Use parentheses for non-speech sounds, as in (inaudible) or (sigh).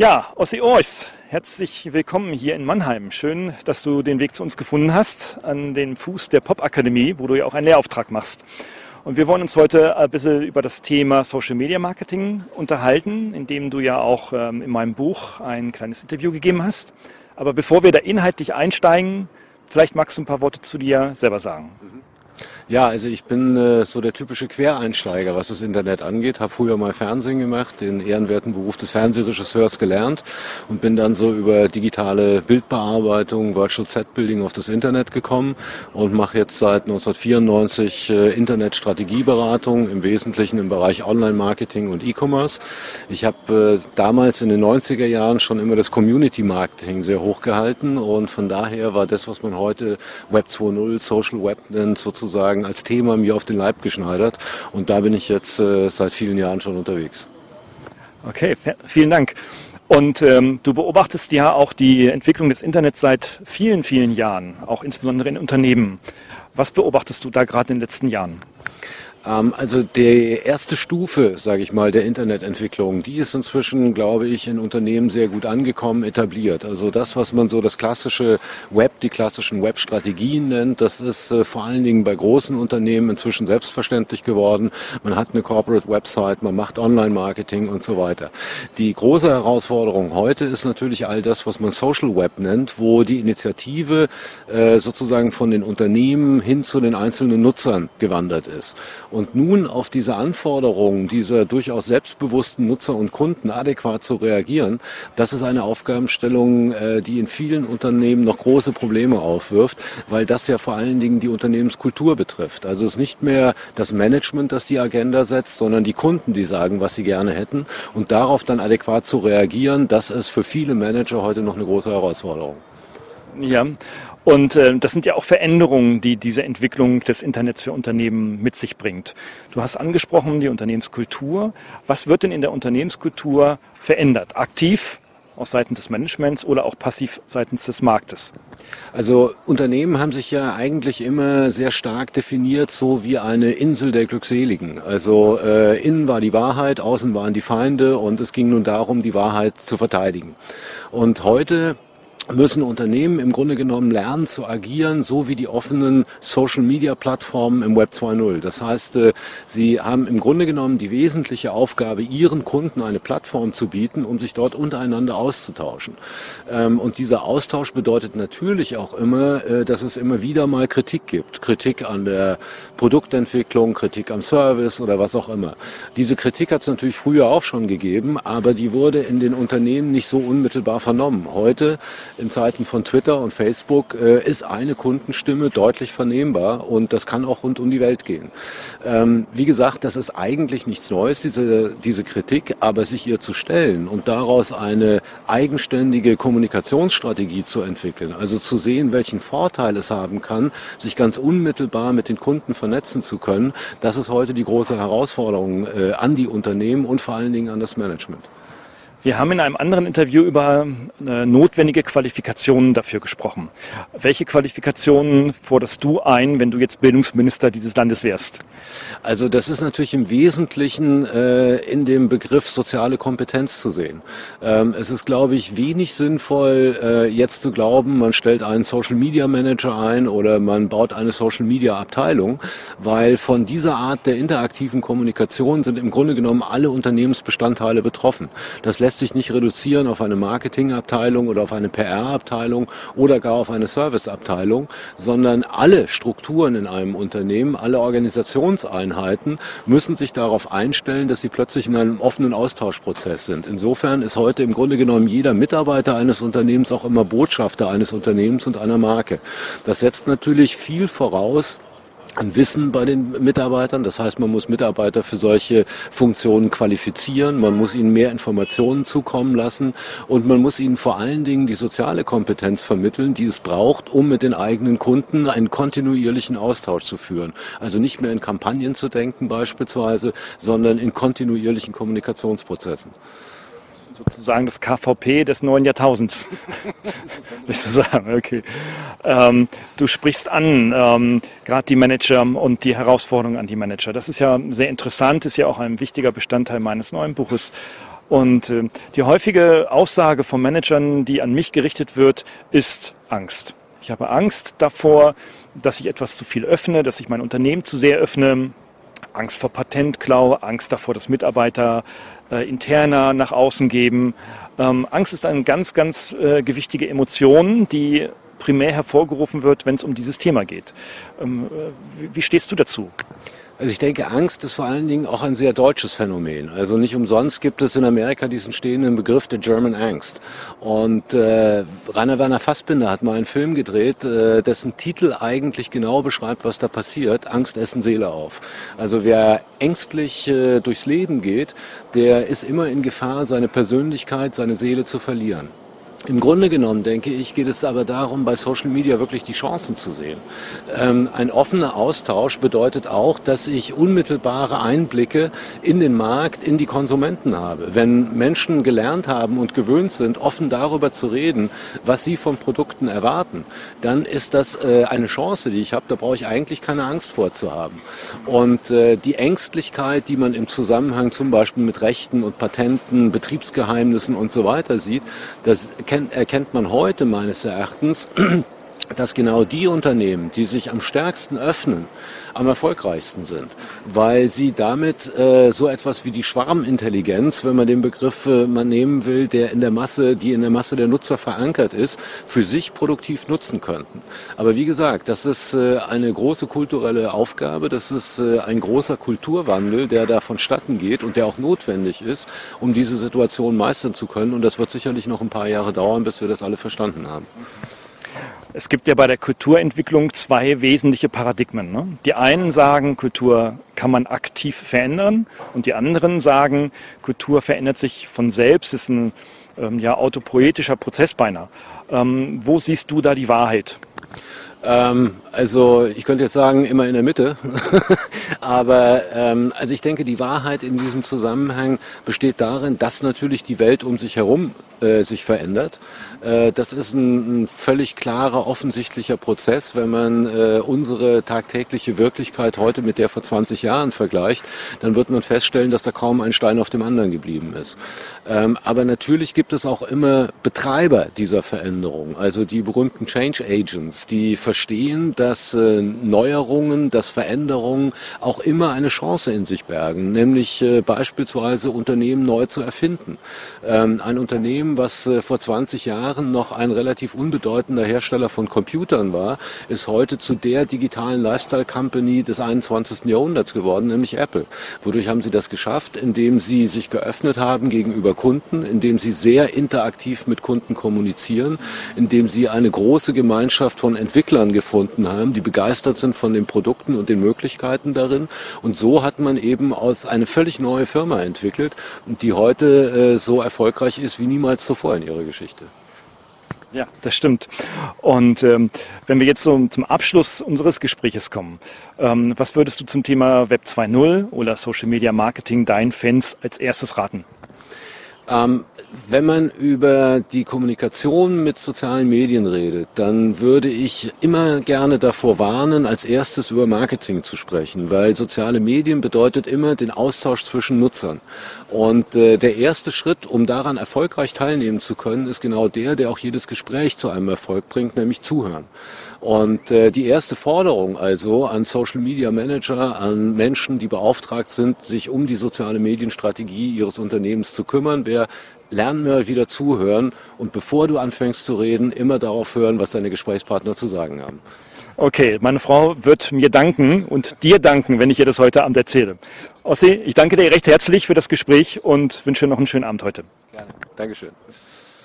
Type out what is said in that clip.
Ja, Ossi Oist, herzlich willkommen hier in Mannheim. Schön, dass du den Weg zu uns gefunden hast, an den Fuß der Popakademie, wo du ja auch einen Lehrauftrag machst. Und wir wollen uns heute ein bisschen über das Thema Social Media Marketing unterhalten, in dem du ja auch ähm, in meinem Buch ein kleines Interview gegeben hast. Aber bevor wir da inhaltlich einsteigen, vielleicht magst du ein paar Worte zu dir selber sagen. Mhm. Ja, also ich bin äh, so der typische Quereinsteiger, was das Internet angeht. Habe früher mal Fernsehen gemacht, den ehrenwerten Beruf des Fernsehregisseurs gelernt und bin dann so über digitale Bildbearbeitung, Virtual Set Building auf das Internet gekommen und mache jetzt seit 1994 äh, Internetstrategieberatung, im Wesentlichen im Bereich Online-Marketing und E-Commerce. Ich habe äh, damals in den 90er Jahren schon immer das Community-Marketing sehr hoch gehalten und von daher war das, was man heute Web 2.0, Social Web nennt, sozusagen sozusagen als Thema mir auf den Leib geschneidert. Und da bin ich jetzt äh, seit vielen Jahren schon unterwegs. Okay, vielen Dank. Und ähm, du beobachtest ja auch die Entwicklung des Internets seit vielen, vielen Jahren, auch insbesondere in Unternehmen. Was beobachtest du da gerade in den letzten Jahren? Ähm, also die erste Stufe, sage ich mal, der Internetentwicklung, die ist inzwischen, glaube ich, in Unternehmen sehr gut angekommen, etabliert. Also das, was man so das klassische Web, die klassischen Web-Strategien nennt, das ist äh, vor allen Dingen bei großen Unternehmen inzwischen selbstverständlich geworden. Man hat eine Corporate Website, man macht Online-Marketing und so weiter. Die große Herausforderung heute ist natürlich all das, was man Social Web nennt, wo die Initiative äh, sozusagen von den Unternehmen hin zu den einzelnen Nutzern gewandert ist. Und nun auf diese Anforderungen dieser durchaus selbstbewussten Nutzer und Kunden adäquat zu reagieren, das ist eine Aufgabenstellung, äh, die in vielen Unternehmen noch große Probleme aufwirft, weil das ja vor allen Dingen die Unternehmenskultur betrifft. Also es ist nicht mehr das Management, das die Agenda setzt, sondern die Kunden, die sagen, was sie gerne hätten. Und darauf dann adäquat zu reagieren, das ist für viele Manager heute noch eine große Herausforderung. Ja, und äh, das sind ja auch Veränderungen, die diese Entwicklung des Internets für Unternehmen mit sich bringt. Du hast angesprochen die Unternehmenskultur. Was wird denn in der Unternehmenskultur verändert? Aktiv aus Seiten des Managements oder auch passiv seitens des Marktes? Also Unternehmen haben sich ja eigentlich immer sehr stark definiert, so wie eine Insel der Glückseligen. Also äh, innen war die Wahrheit, außen waren die Feinde und es ging nun darum, die Wahrheit zu verteidigen. Und heute müssen Unternehmen im Grunde genommen lernen zu agieren, so wie die offenen Social-Media-Plattformen im Web 2.0. Das heißt, äh, sie haben im Grunde genommen die wesentliche Aufgabe, ihren Kunden eine Plattform zu bieten, um sich dort untereinander auszutauschen. Ähm, und dieser Austausch bedeutet natürlich auch immer, äh, dass es immer wieder mal Kritik gibt. Kritik an der Produktentwicklung, Kritik am Service oder was auch immer. Diese Kritik hat es natürlich früher auch schon gegeben, aber die wurde in den Unternehmen nicht so unmittelbar vernommen. Heute in Zeiten von Twitter und Facebook äh, ist eine Kundenstimme deutlich vernehmbar und das kann auch rund um die Welt gehen. Ähm, wie gesagt, das ist eigentlich nichts Neues, diese, diese Kritik, aber sich ihr zu stellen und daraus eine eigenständige Kommunikationsstrategie zu entwickeln, also zu sehen, welchen Vorteil es haben kann, sich ganz unmittelbar mit den Kunden vernetzen zu können, das ist heute die große Herausforderung äh, an die Unternehmen und vor allen Dingen an das Management. Wir haben in einem anderen Interview über äh, notwendige Qualifikationen dafür gesprochen. Welche Qualifikationen forderst du ein, wenn du jetzt Bildungsminister dieses Landes wärst? Also das ist natürlich im Wesentlichen äh, in dem Begriff soziale Kompetenz zu sehen. Ähm, es ist, glaube ich, wenig sinnvoll, äh, jetzt zu glauben, man stellt einen Social Media Manager ein oder man baut eine Social Media Abteilung, weil von dieser Art der interaktiven Kommunikation sind im Grunde genommen alle Unternehmensbestandteile betroffen. Das lässt sich nicht reduzieren auf eine Marketingabteilung oder auf eine PR-Abteilung oder gar auf eine Serviceabteilung, sondern alle Strukturen in einem Unternehmen, alle Organisationseinheiten müssen sich darauf einstellen, dass sie plötzlich in einem offenen Austauschprozess sind. Insofern ist heute im Grunde genommen jeder Mitarbeiter eines Unternehmens auch immer Botschafter eines Unternehmens und einer Marke. Das setzt natürlich viel voraus, an Wissen bei den Mitarbeitern. Das heißt, man muss Mitarbeiter für solche Funktionen qualifizieren, man muss ihnen mehr Informationen zukommen lassen und man muss ihnen vor allen Dingen die soziale Kompetenz vermitteln, die es braucht, um mit den eigenen Kunden einen kontinuierlichen Austausch zu führen. Also nicht mehr in Kampagnen zu denken beispielsweise, sondern in kontinuierlichen Kommunikationsprozessen sozusagen das KVP des neuen Jahrtausends. (laughs) Willst du sagen, okay. Ähm, du sprichst an, ähm, gerade die Manager und die Herausforderungen an die Manager. Das ist ja sehr interessant, ist ja auch ein wichtiger Bestandteil meines neuen Buches. Und äh, die häufige Aussage von Managern, die an mich gerichtet wird, ist Angst. Ich habe Angst davor, dass ich etwas zu viel öffne, dass ich mein Unternehmen zu sehr öffne. Angst vor Patentklau, Angst davor, dass Mitarbeiter äh, interner nach außen geben. Ähm, Angst ist eine ganz, ganz äh, gewichtige Emotion, die primär hervorgerufen wird, wenn es um dieses Thema geht. Ähm, äh, wie, wie stehst du dazu? Also ich denke, Angst ist vor allen Dingen auch ein sehr deutsches Phänomen. Also nicht umsonst gibt es in Amerika diesen stehenden Begriff der German Angst. Und äh, Rainer Werner Fassbinder hat mal einen Film gedreht, äh, dessen Titel eigentlich genau beschreibt, was da passiert. Angst essen Seele auf. Also wer ängstlich äh, durchs Leben geht, der ist immer in Gefahr, seine Persönlichkeit, seine Seele zu verlieren. Im Grunde genommen, denke ich, geht es aber darum, bei Social Media wirklich die Chancen zu sehen. Ähm, ein offener Austausch bedeutet auch, dass ich unmittelbare Einblicke in den Markt, in die Konsumenten habe. Wenn Menschen gelernt haben und gewöhnt sind, offen darüber zu reden, was sie von Produkten erwarten, dann ist das äh, eine Chance, die ich habe. Da brauche ich eigentlich keine Angst vorzuhaben. Und äh, die Ängstlichkeit, die man im Zusammenhang zum Beispiel mit Rechten und Patenten, Betriebsgeheimnissen und so weiter sieht, das erkennt, man heute meines Erachtens, (clears throat) dass genau die Unternehmen, die sich am stärksten öffnen, am erfolgreichsten sind, weil sie damit äh, so etwas wie die Schwarmintelligenz, wenn man den Begriff äh, man nehmen will, der in der Masse, die in der Masse der Nutzer verankert ist, für sich produktiv nutzen könnten. Aber wie gesagt, das ist äh, eine große kulturelle Aufgabe, das ist äh, ein großer Kulturwandel, der da vonstatten geht und der auch notwendig ist, um diese Situation meistern zu können. Und das wird sicherlich noch ein paar Jahre dauern, bis wir das alle verstanden haben. Es gibt ja bei der Kulturentwicklung zwei wesentliche Paradigmen. Ne? Die einen sagen, Kultur kann man aktiv verändern und die anderen sagen, Kultur verändert sich von selbst, ist ein ähm, ja, autopoetischer Prozess beinahe. Ähm, wo siehst du da die Wahrheit? Ähm, also ich könnte jetzt sagen, immer in der Mitte. (laughs) Aber ähm, also ich denke, die Wahrheit in diesem Zusammenhang besteht darin, dass natürlich die Welt um sich herum äh, sich verändert. Äh, das ist ein, ein, völlig klarer, offensichtlicher Prozess, wenn man äh, unsere tagtägliche Wirklichkeit heute mit der vor 20 Jahren vergleicht, dann wird man feststellen, dass da kaum ein Stein auf dem anderen geblieben ist. Ähm, aber natürlich gibt es auch immer Betreiber dieser Veränderung, also die berühmten Change Agents, die verstehen, dass äh, Neuerungen, dass Veränderungen auch immer eine Chance in sich bergen, nämlich äh, beispielsweise Unternehmen neu zu erfinden. Ähm, ein Unternehmen, was äh, vor 20 Jahren noch ein relativ unbedeutender Hersteller von Computern war, ist heute zu der digitalen Lifestyle Company des 21. Jahrhunderts geworden, nämlich Apple. Wodurch haben sie das geschafft? Indem sie sich geöffnet haben gegenüber Kunden, indem sie sehr interaktiv mit Kunden kommunizieren, indem sie eine große Gemeinschaft von Entwicklern Entwicklern gefunden haben, die begeistert sind von den Produkten und den Möglichkeiten darin. Und so hat man eben aus eine völlig neue Firma entwickelt, die heute äh, so erfolgreich ist wie niemals zuvor in ihrer Geschichte. Ja, das stimmt. Und ähm, wenn wir jetzt so zum Abschluss unseres Gespräches kommen, ähm, was würdest du zum Thema Web 2.0 oder Social Media Marketing deinen Fans als erstes raten? Ähm, wenn man über die Kommunikation mit sozialen Medien redet, dann würde ich immer gerne davor warnen, als erstes über Marketing zu sprechen, weil soziale Medien bedeutet immer den Austausch zwischen Nutzern. Und äh, der erste Schritt, um daran erfolgreich teilnehmen zu können, ist genau der, der auch jedes Gespräch zu einem Erfolg bringt, nämlich zuhören. Und äh, die erste Forderung also an Social Media Manager, an Menschen, die beauftragt sind, sich um die soziale Medienstrategie ihres Unternehmens zu kümmern, wäre lern mal wieder zuhören und bevor du anfängst zu reden, immer darauf hören, was deine Gesprächspartner zu sagen haben. Okay, meine Frau wird mir danken und dir danken, wenn ich ihr das heute Abend erzähle. Ossi, ich danke dir recht herzlich für das Gespräch und wünsche noch einen schönen Abend heute. Gerne. Dankeschön.